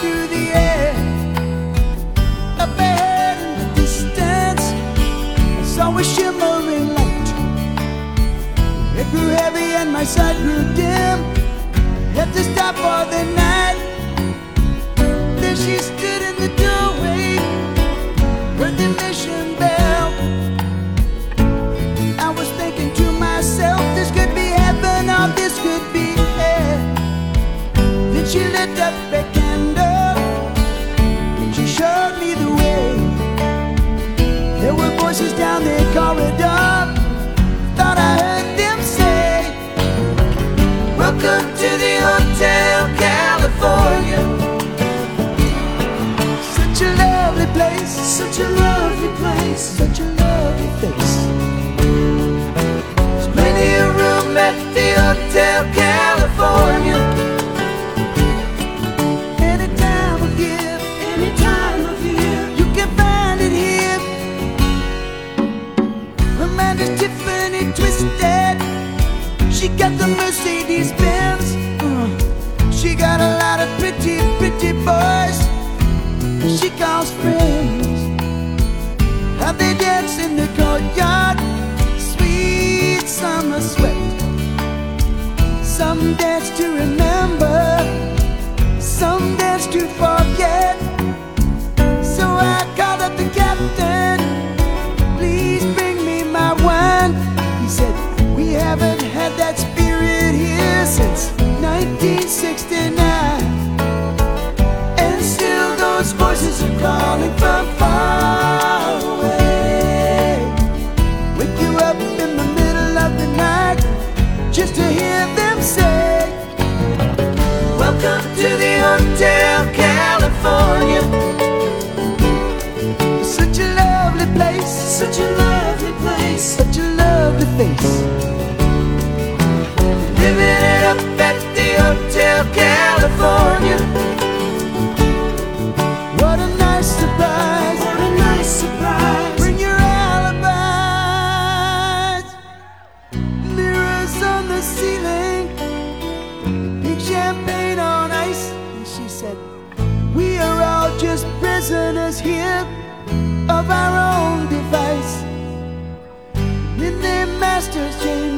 through the air. Up ahead in the distance, I saw a shimmering light. It grew heavy and my sight grew dim. Had to stop for the night. There she stood Twisted. She got the Mercedes Benz. Uh, she got a lot of pretty, pretty boys she calls friends. Those voices are calling from far away. Wake you up in the middle of the night just to hear them say, Welcome to the Hotel California. Such a lovely place, such a lovely place, such a lovely face. Living it up at the Hotel California. Said, We are all just prisoners here of our own device. In their master's chambers,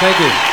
Thank you.